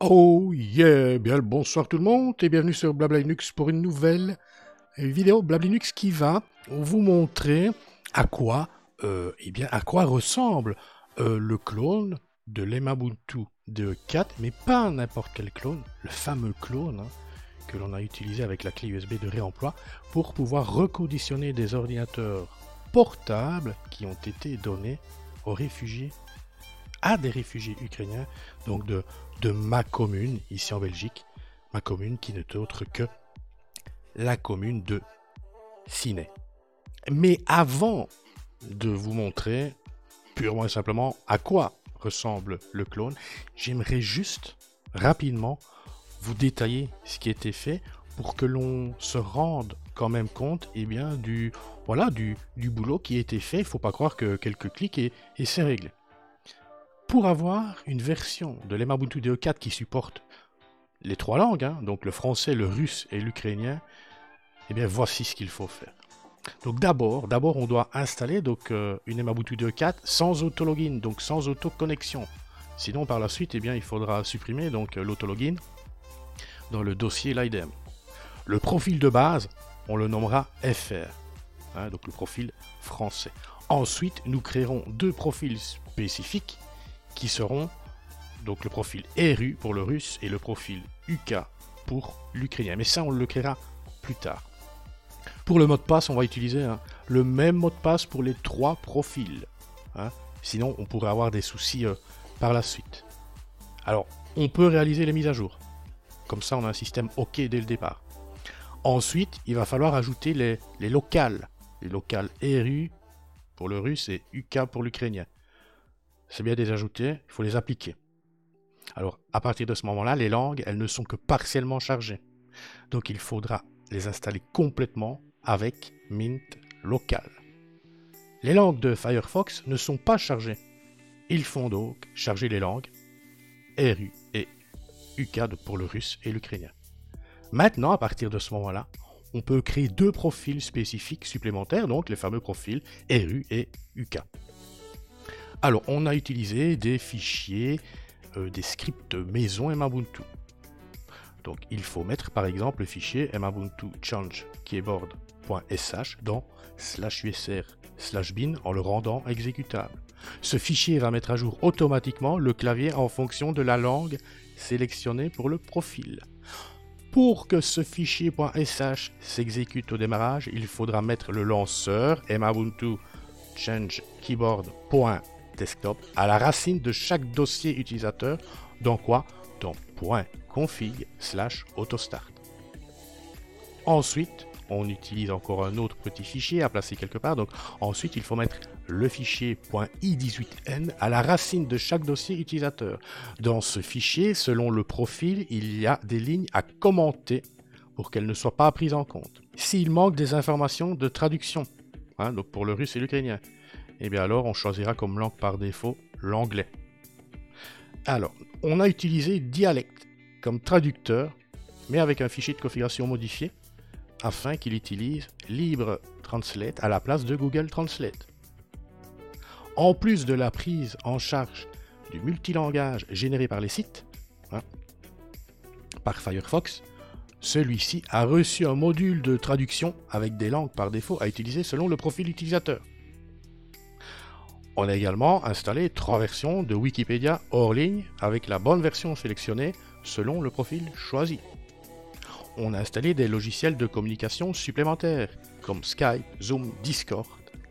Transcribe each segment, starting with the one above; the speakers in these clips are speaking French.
Oh yeah, bien le bonsoir tout le monde et bienvenue sur Blabla Linux pour une nouvelle vidéo Blabla Linux qui va vous montrer à quoi, euh, eh bien, à quoi ressemble euh, le clone de l'Emabuntu de 4, mais pas n'importe quel clone, le fameux clone hein, que l'on a utilisé avec la clé USB de réemploi pour pouvoir reconditionner des ordinateurs portables qui ont été donnés aux réfugiés à des réfugiés ukrainiens, donc de, ma commune, ici en Belgique, ma commune qui n'est autre que la commune de Ciné. Mais avant de vous montrer purement et simplement à quoi ressemble le clone, j'aimerais juste rapidement vous détailler ce qui a été fait pour que l'on se rende quand même compte eh bien, du, voilà, du, du boulot qui a été fait. Il ne faut pas croire que quelques clics et, et c'est réglé. Pour avoir une version de l'Emabuntu DE4 qui supporte les trois langues, hein, donc le français, le russe et l'ukrainien, eh bien voici ce qu'il faut faire. Donc d'abord, d'abord on doit installer euh, une Emabuntu DE4 sans autologin, donc sans autoconnexion. Sinon par la suite, eh bien il faudra supprimer donc l'autologin dans le dossier LIDEM. Le profil de base, on le nommera FR, hein, donc le profil français. Ensuite, nous créerons deux profils spécifiques qui seront donc le profil ERU pour le russe et le profil UK pour l'ukrainien. Mais ça, on le créera plus tard. Pour le mot de passe, on va utiliser hein, le même mot de passe pour les trois profils. Hein. Sinon, on pourrait avoir des soucis euh, par la suite. Alors, on peut réaliser les mises à jour. Comme ça, on a un système OK dès le départ. Ensuite, il va falloir ajouter les, les locales. Les locales ERU pour le russe et UK pour l'ukrainien c'est bien des ajoutés, il faut les appliquer. Alors, à partir de ce moment-là, les langues, elles ne sont que partiellement chargées. Donc, il faudra les installer complètement avec Mint local. Les langues de Firefox ne sont pas chargées. Ils font donc charger les langues RU et UK pour le russe et l'ukrainien. Maintenant, à partir de ce moment-là, on peut créer deux profils spécifiques supplémentaires, donc les fameux profils RU et UK. Alors, on a utilisé des fichiers, euh, des scripts maison Mabuntu. Donc, il faut mettre par exemple le fichier mabuntu change keyboard.sh dans slash usr slash bin en le rendant exécutable. Ce fichier va mettre à jour automatiquement le clavier en fonction de la langue sélectionnée pour le profil. Pour que ce fichier .sh s'exécute au démarrage, il faudra mettre le lanceur mabuntu change keyboard.sh desktop à la racine de chaque dossier utilisateur dans quoi Dans .config slash autostart. Ensuite, on utilise encore un autre petit fichier à placer quelque part. Donc ensuite, il faut mettre le fichier .i18n à la racine de chaque dossier utilisateur. Dans ce fichier, selon le profil, il y a des lignes à commenter pour qu'elles ne soient pas prises en compte. S'il manque des informations de traduction, hein, donc pour le russe et l'ukrainien, eh bien alors on choisira comme langue par défaut l'anglais. Alors, on a utilisé dialecte comme traducteur, mais avec un fichier de configuration modifié, afin qu'il utilise Libre Translate à la place de Google Translate. En plus de la prise en charge du multilangage généré par les sites, hein, par Firefox, celui-ci a reçu un module de traduction avec des langues par défaut à utiliser selon le profil utilisateur. On a également installé trois versions de Wikipédia hors ligne avec la bonne version sélectionnée selon le profil choisi. On a installé des logiciels de communication supplémentaires comme Skype, Zoom, Discord,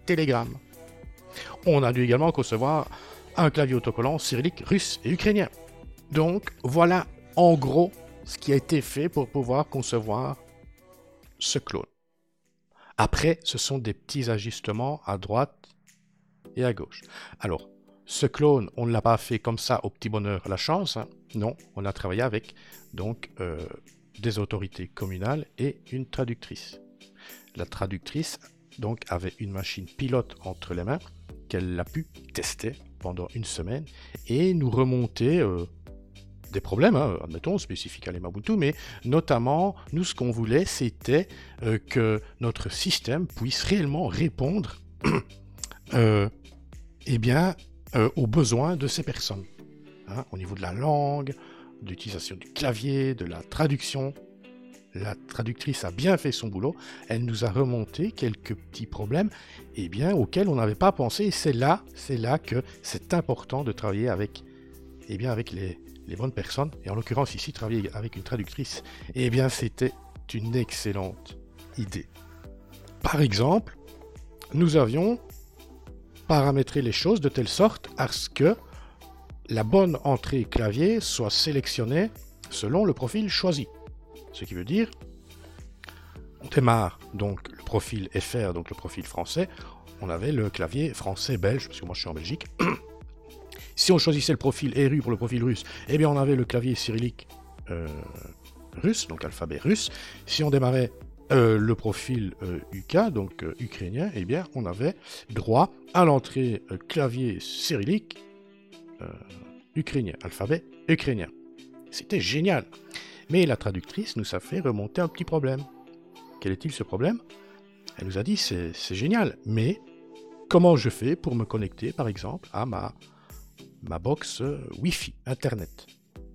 Telegram. On a dû également concevoir un clavier autocollant cyrillique russe et ukrainien. Donc voilà en gros ce qui a été fait pour pouvoir concevoir ce clone. Après, ce sont des petits ajustements à droite et à gauche. Alors, ce clone, on ne l'a pas fait comme ça au petit bonheur, la chance. Hein. Non, on a travaillé avec donc euh, des autorités communales et une traductrice. La traductrice donc avait une machine pilote entre les mains qu'elle a pu tester pendant une semaine et nous remonter euh, des problèmes, hein, admettons, spécifiques à l'Emabuntu, mais notamment, nous, ce qu'on voulait, c'était euh, que notre système puisse réellement répondre eh bien, euh, aux besoins de ces personnes. Hein, au niveau de la langue, d'utilisation du clavier, de la traduction. La traductrice a bien fait son boulot. Elle nous a remonté quelques petits problèmes eh bien, auxquels on n'avait pas pensé. C'est là, c'est là que c'est important de travailler avec, eh bien, avec les, les bonnes personnes. Et en l'occurrence ici, travailler avec une traductrice. Eh bien, c'était une excellente idée. Par exemple, nous avions paramétrer les choses de telle sorte à ce que la bonne entrée clavier soit sélectionnée selon le profil choisi. Ce qui veut dire, on démarre donc le profil FR, donc le profil français, on avait le clavier français-belge, parce que moi je suis en Belgique. si on choisissait le profil RU pour le profil russe, eh bien on avait le clavier cyrillique euh, russe, donc alphabet russe. Si on démarrait euh, le profil UK, euh, donc euh, ukrainien, eh bien, on avait droit à l'entrée clavier cyrillique ukrainien, alphabet ukrainien. C'était génial. Mais la traductrice nous a fait remonter un petit problème. Quel est-il ce problème? Elle nous a dit c'est génial, mais comment je fais pour me connecter, par exemple, à ma, ma box Wi-Fi, Internet?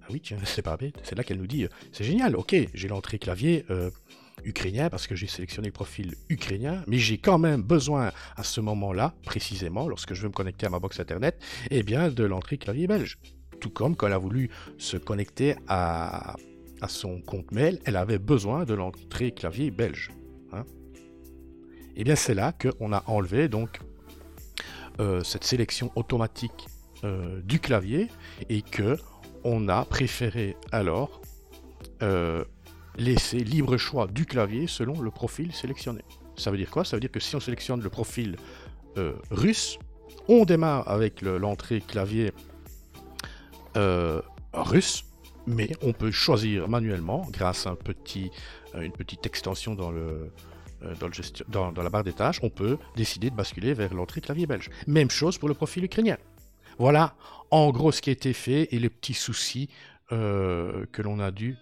Ah oui, tiens, c'est pas bête. C'est là qu'elle nous dit c'est génial, ok, j'ai l'entrée clavier ukrainien parce que j'ai sélectionné le profil ukrainien, mais j'ai quand même besoin à ce moment-là, précisément, lorsque je veux me connecter à ma box internet, eh bien de l'entrée clavier belge. Tout comme quand elle a voulu se connecter à, à son compte mail, elle avait besoin de l'entrée clavier belge. Hein. Eh bien c'est là qu'on a enlevé donc euh, cette sélection automatique euh, du clavier et que on a préféré alors euh, laisser libre choix du clavier selon le profil sélectionné. Ça veut dire quoi? Ça veut dire que si on sélectionne le profil euh, russe, on démarre avec l'entrée clavier euh, russe, mais on peut choisir manuellement, grâce à euh, une petite extension dans, dans la barre des tâches, on peut décider de basculer vers l'entrée clavier belge. Même chose pour le profil ukrainien. Voilà en gros ce qui a été fait et les petits soucis que l'on a dû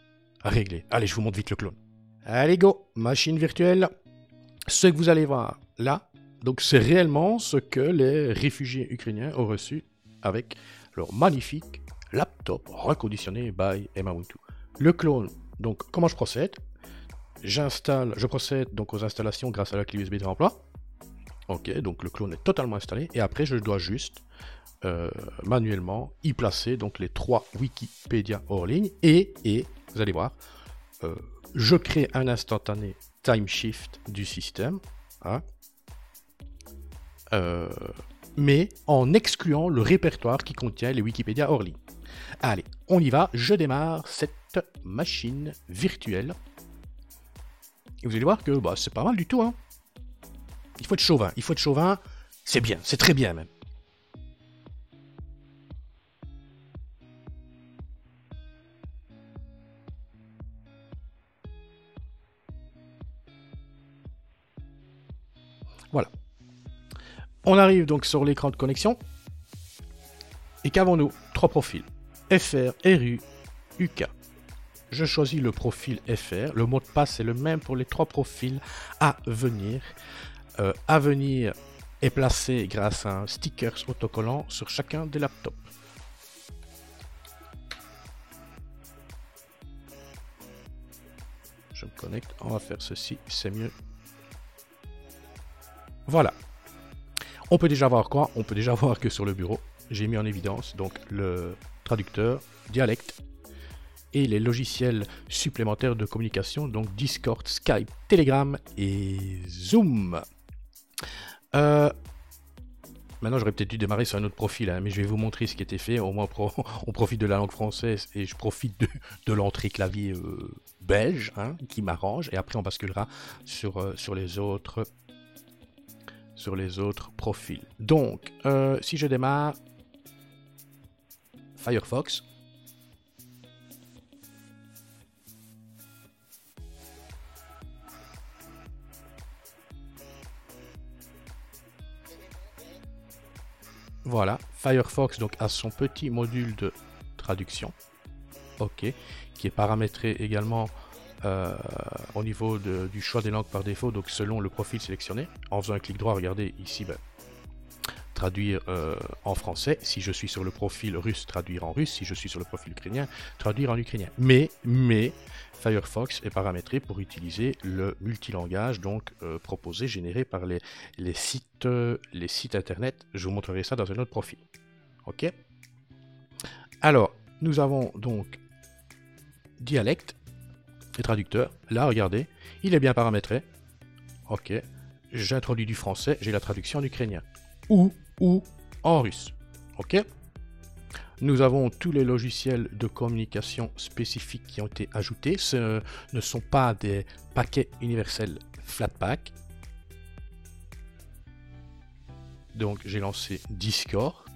régler. Allez, je vous montre vite le clone. Allez, go Machine virtuelle. Ce que vous allez voir là, donc c'est réellement ce que les réfugiés ukrainiens ont reçu avec leur magnifique laptop reconditionné by Emawintu. Le clone, donc comment je procède? J'installe, je procède donc aux installations grâce à la clé USB de remploi. Ok, donc le clone est totalement installé et après je dois juste euh, manuellement y placer donc les trois Wikipédia hors ligne et, et vous allez voir, euh, je crée un instantané time shift du système, hein, euh, mais en excluant le répertoire qui contient les Wikipédia hors ligne. Allez, on y va, je démarre cette machine virtuelle. Et vous allez voir que bah, c'est pas mal du tout. Hein. Il faut être chauvin, il faut être chauvin, c'est bien, c'est très bien même. Voilà. On arrive donc sur l'écran de connexion. Et qu'avons-nous? Trois profils. FR, RU, UK. Je choisis le profil FR. Le mot de passe est le même pour les trois profils à venir. Euh, à venir est placé grâce à un sticker autocollant sur chacun des laptops. Je me connecte, on va faire ceci, c'est mieux voilà. On peut déjà voir quoi? On peut déjà voir que sur le bureau, j'ai mis en évidence donc le traducteur, dialecte et les logiciels supplémentaires de communication, donc Discord, Skype, Telegram et Zoom. Euh, maintenant, j'aurais peut-être dû démarrer sur un autre profil, hein, mais je vais vous montrer ce qui était fait. Au moins, on profite de la langue française et je profite de, l'entrée clavier euh, belge hein, qui m'arrange. Et après, on basculera sur, euh, sur les autres sur les autres profils. Donc, euh, si je démarre Firefox, Voilà, Firefox donc a son petit module de traduction, ok, qui est paramétré également euh, au niveau du choix des langues par défaut, donc selon le profil sélectionné. En faisant un clic droit, regardez ici, ben, traduire euh, en français. Si je suis sur le profil russe, traduire en russe. Si je suis sur le profil ukrainien, traduire en ukrainien. Mais, mais, Firefox est paramétré pour utiliser le multilangage donc euh, proposé, généré par les, les, sites, les sites internet. Je vous montrerai ça dans un autre profil. Ok? Alors, nous avons donc dialecte et traducteur. Là, regardez, il est bien paramétré. Ok. J'introduis du français, j'ai la traduction en ukrainien. Ou, ou en russe. Ok nous avons tous les logiciels de communication spécifiques qui ont été ajoutés. Ce ne sont pas des paquets universels Flatpak. Donc j'ai lancé Discord.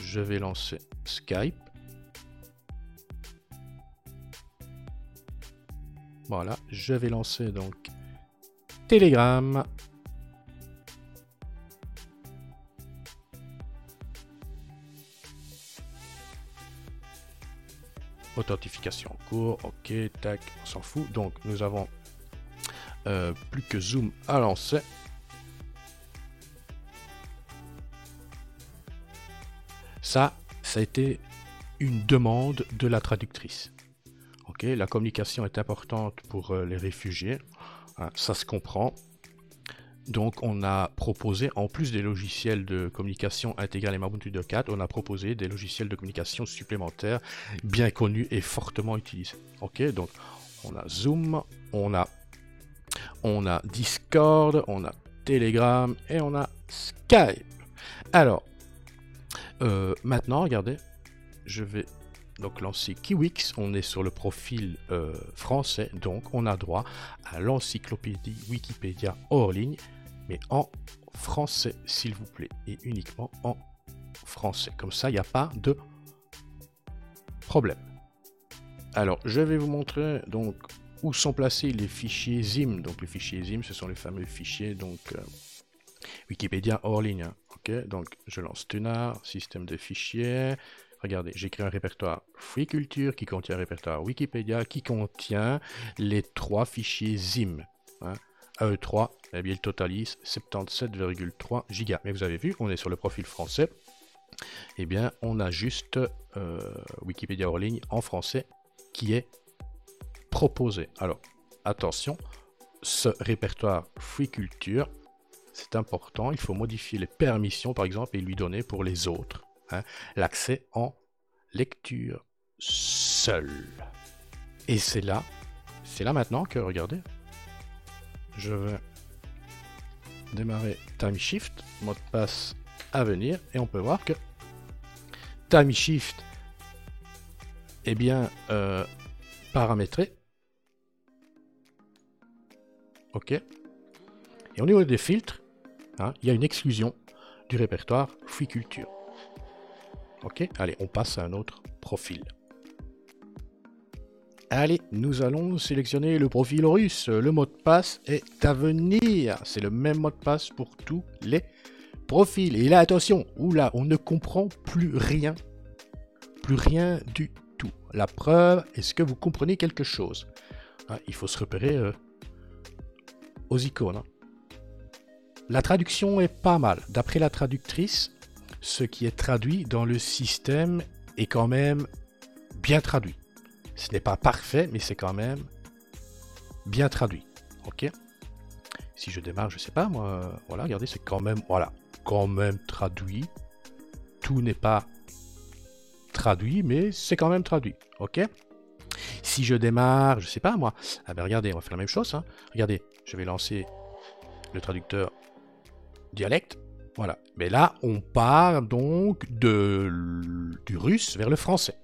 Je vais lancer Skype. Voilà, je vais lancer donc Telegram. Authentification en cours, ok, tac, on s'en fout. Donc nous avons euh, plus que Zoom à lancer. Ça, ça a été une demande de la traductrice. La communication est importante pour euh, les réfugiés, hein, ça se comprend. Donc on a proposé, en plus des logiciels de communication intégrale et Ubuntu 4, on a proposé des logiciels de communication supplémentaires bien connus et fortement utilisés. Ok, donc on a Zoom, on a, on a Discord, on a Telegram et on a Skype. Alors, euh, maintenant, regardez, je vais donc lancer Kiwix, on est sur le profil euh, français, donc on a droit à l'encyclopédie Wikipédia hors ligne mais en français, s'il vous plaît, et uniquement en français. Comme ça, il n'y a pas de problème. Alors, je vais vous montrer donc où sont placés les fichiers ZIM. Donc, les fichiers ZIM, ce sont les fameux fichiers donc euh, Wikipédia hors ligne. Hein. Ok, donc je lance Tunar, système de fichiers. Regardez, j'ai créé un répertoire Free Culture qui contient un répertoire Wikipédia qui contient les trois fichiers ZIM. Hein. AE3, eh bien, il totalise 77,3 gigas. Mais vous avez vu, on est sur le profil français. Eh bien, on a juste euh, Wikipédia hors ligne en français qui est proposé. Alors, attention, ce répertoire Free Culture, c'est important. Il faut modifier les permissions, par exemple, et lui donner pour les autres hein, l'accès en lecture seul. Et c'est là, c'est là maintenant que, regardez, je vais démarrer Time Shift, mot de passe à venir, et on peut voir que Time Shift est bien euh, paramétré. OK. Et au niveau des filtres, hein, il y a une exclusion du répertoire Free Culture. OK, allez, on passe à un autre profil. Allez, nous allons sélectionner le profil russe. Le mot de passe est à venir. C'est le même mot de passe pour tous les profils. Et là, attention, oula, on ne comprend plus rien. Plus rien du tout. La preuve, est-ce que vous comprenez quelque chose? Ah, Il faut se repérer euh, aux icônes. Hein. La traduction est pas mal. D'après la traductrice, ce qui est traduit dans le système est quand même bien traduit. Ce n'est pas parfait, mais c'est quand même bien traduit. Ok? Si je démarre, je sais pas, moi, voilà, regardez, c'est quand même, voilà, quand même traduit. Tout n'est pas traduit, mais c'est quand même traduit. Ok? Si je démarre, je sais pas, moi, ah ben regardez, on va faire la même chose. Hein. Regardez, je vais lancer le traducteur dialecte. Voilà. Mais là, on part donc de, du russe vers le français.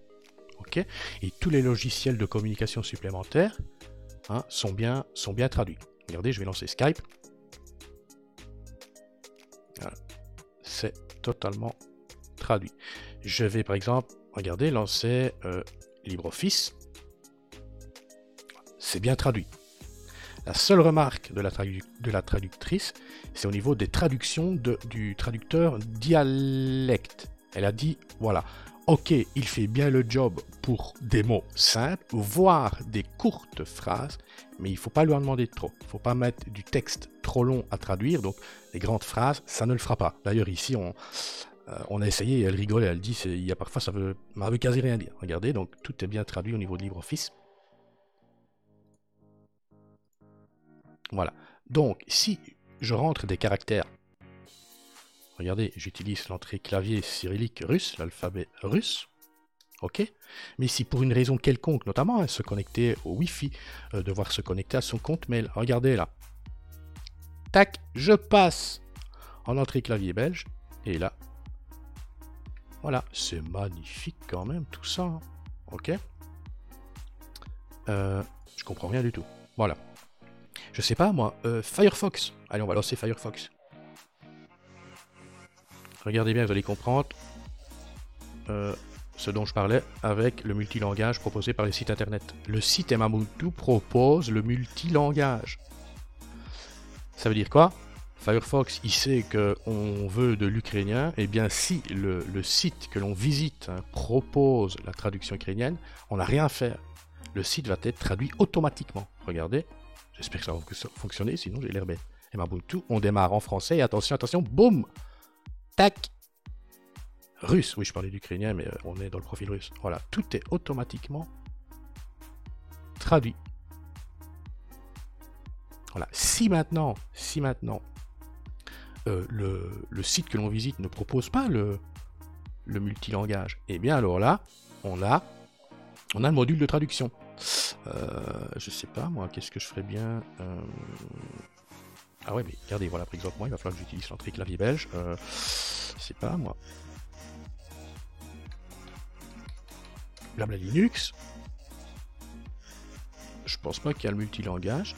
Et tous les logiciels de communication supplémentaires hein, sont, bien, sont bien traduits. Regardez, je vais lancer Skype. C'est totalement traduit. Je vais par exemple, regardez, lancer euh, LibreOffice. C'est bien traduit. La seule remarque de la, traductrice, c'est au niveau des traductions du traducteur dialecte. Elle a dit, voilà, ok, il fait bien le job pour des mots simples, voire des courtes phrases, mais il ne faut pas lui en demander trop. Il ne faut pas mettre du texte trop long à traduire, donc les grandes phrases, ça ne le fera pas. D'ailleurs, ici, on, euh, a essayé, elle rigole, elle dit, il y a parfois, ça veut, ça veut quasi rien dire. Regardez, donc tout est bien traduit au niveau de LibreOffice. Voilà. Donc, si je rentre des caractères, regardez, j'utilise l'entrée clavier cyrillique russe, l'alphabet russe, ok Mais si pour une raison quelconque, notamment hein, se connecter au Wi-Fi, euh, devoir se connecter à son compte mail, regardez là. Tac, je passe en entrée clavier belge, et là, voilà, c'est magnifique quand même tout ça, hein. ok euh, Je comprends rien du tout. Voilà. Je sais pas moi, euh, Firefox. Allez, on va lancer Firefox. Regardez bien, vous allez comprendre euh, ce dont je parlais avec le multilangage proposé par les sites internet. Le site Emamutu propose le multilangage. Ça veut dire quoi? Firefox, il sait qu'on veut de l'ukrainien, eh bien si le, site que l'on visite hein, propose la traduction ukrainienne, on n'a rien à faire. Le site va être traduit automatiquement. Regardez, J'espère que ça va fonctionner, sinon j'ai l'air bête. Et ma tout, on démarre en français. Attention, attention, boum Tac Russe, oui, je parlais d'ukrainien, mais euh, on est dans le profil russe. Voilà, tout est automatiquement traduit. Voilà, si maintenant, si maintenant, euh, le, site que l'on visite ne propose pas le, le multilangage, eh bien alors là, on a, on a le module de traduction. Euh, je sais pas, moi, qu'est-ce que je ferais bien euh, Ah ouais, mais regardez, voilà, par exemple, moi, il va falloir que j'utilise l'entrée clavier belge. Euh, je sais pas, moi. Blabla Linux. Je pense pas qu'il y a le multilangage.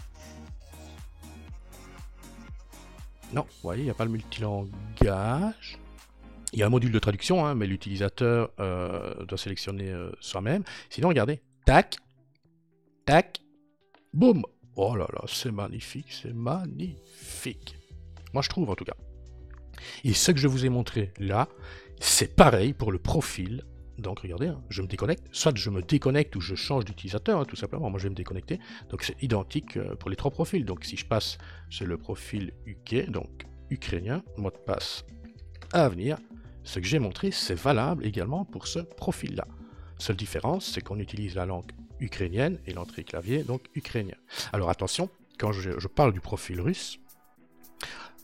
Non, vous voyez, il n'y a pas le multilangage. Il y a un module de traduction, hein, mais l'utilisateur doit sélectionner soi-même. Sinon, regardez, tac, tac, boum. Oh là là, c'est magnifique, c'est magnifique. Moi, je trouve en tout cas. Et ce que je vous ai montré là, c'est pareil pour le profil. Donc regardez, hein, je me déconnecte, soit je me déconnecte ou je change d'utilisateur, hein, tout simplement. Moi, je vais me déconnecter. Donc c'est identique euh, pour les trois profils. Donc si je passe sur le profil UK, donc ukrainien, mot de passe à venir, ce que j'ai montré, c'est valable également pour ce profil-là. Seule différence, c'est qu'on utilise la langue ukrainienne et l'entrée clavier, donc ukrainien. Alors attention, quand je, parle du profil russe,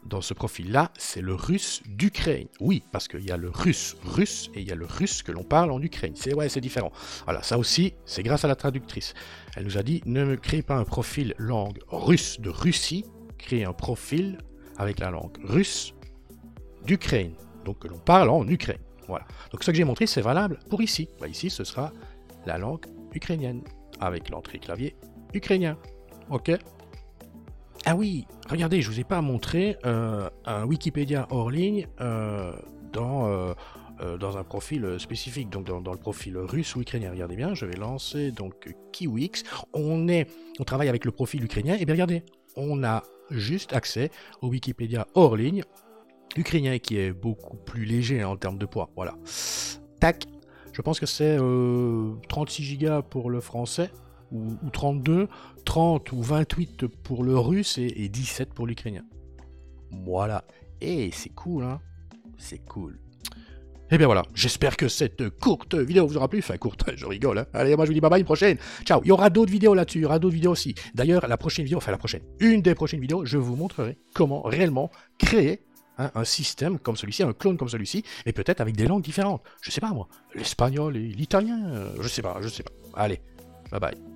dans ce profil-là, c'est le russe d'Ukraine. Oui, parce qu'il y a le russe russe et il y a le russe que l'on parle en Ukraine. C'est ouais, c'est différent. Voilà, ça aussi, c'est grâce à la traductrice. Elle nous a dit ne me créez pas un profil langue russe de Russie, créez un profil avec la langue russe d'Ukraine. Donc que l'on parle en Ukraine. Voilà. Donc ce que j'ai montré, c'est valable pour ici. Bah, ici, ce sera la langue ukrainienne, avec l'entrée clavier ukrainien. Ok Ah oui, regardez, je vous ai pas montré euh, un Wikipédia hors ligne euh, dans, euh, dans un profil spécifique, donc dans, le profil russe ou ukrainien. Regardez bien, je vais lancer donc Kiwix. On, est, on travaille avec le profil ukrainien, et bien regardez, on a juste accès au Wikipédia hors ligne ukrainien qui est beaucoup plus léger en termes de poids. Voilà. Tac, je pense que c'est 36 euh, Go pour le français, ou, 32, 30 ou 28 pour le russe et, 17 pour l'ukrainien. Voilà. Et c'est cool, hein C'est cool. Et eh bien voilà, j'espère que cette courte vidéo vous aura plu. Enfin, courte, je rigole. Hein. Allez, moi je vous dis bye bye, une prochaine. Ciao. Il y aura d'autres vidéos là-dessus, il y aura d'autres vidéos aussi. D'ailleurs, la prochaine vidéo, enfin la prochaine, une des prochaines vidéos, je vous montrerai comment réellement créer Hein, un système comme celui-ci, un clone comme celui-ci, et peut-être avec des langues différentes. Je sais pas moi, l'espagnol et l'italien, euh, je sais pas, je sais pas. Allez, bye bye.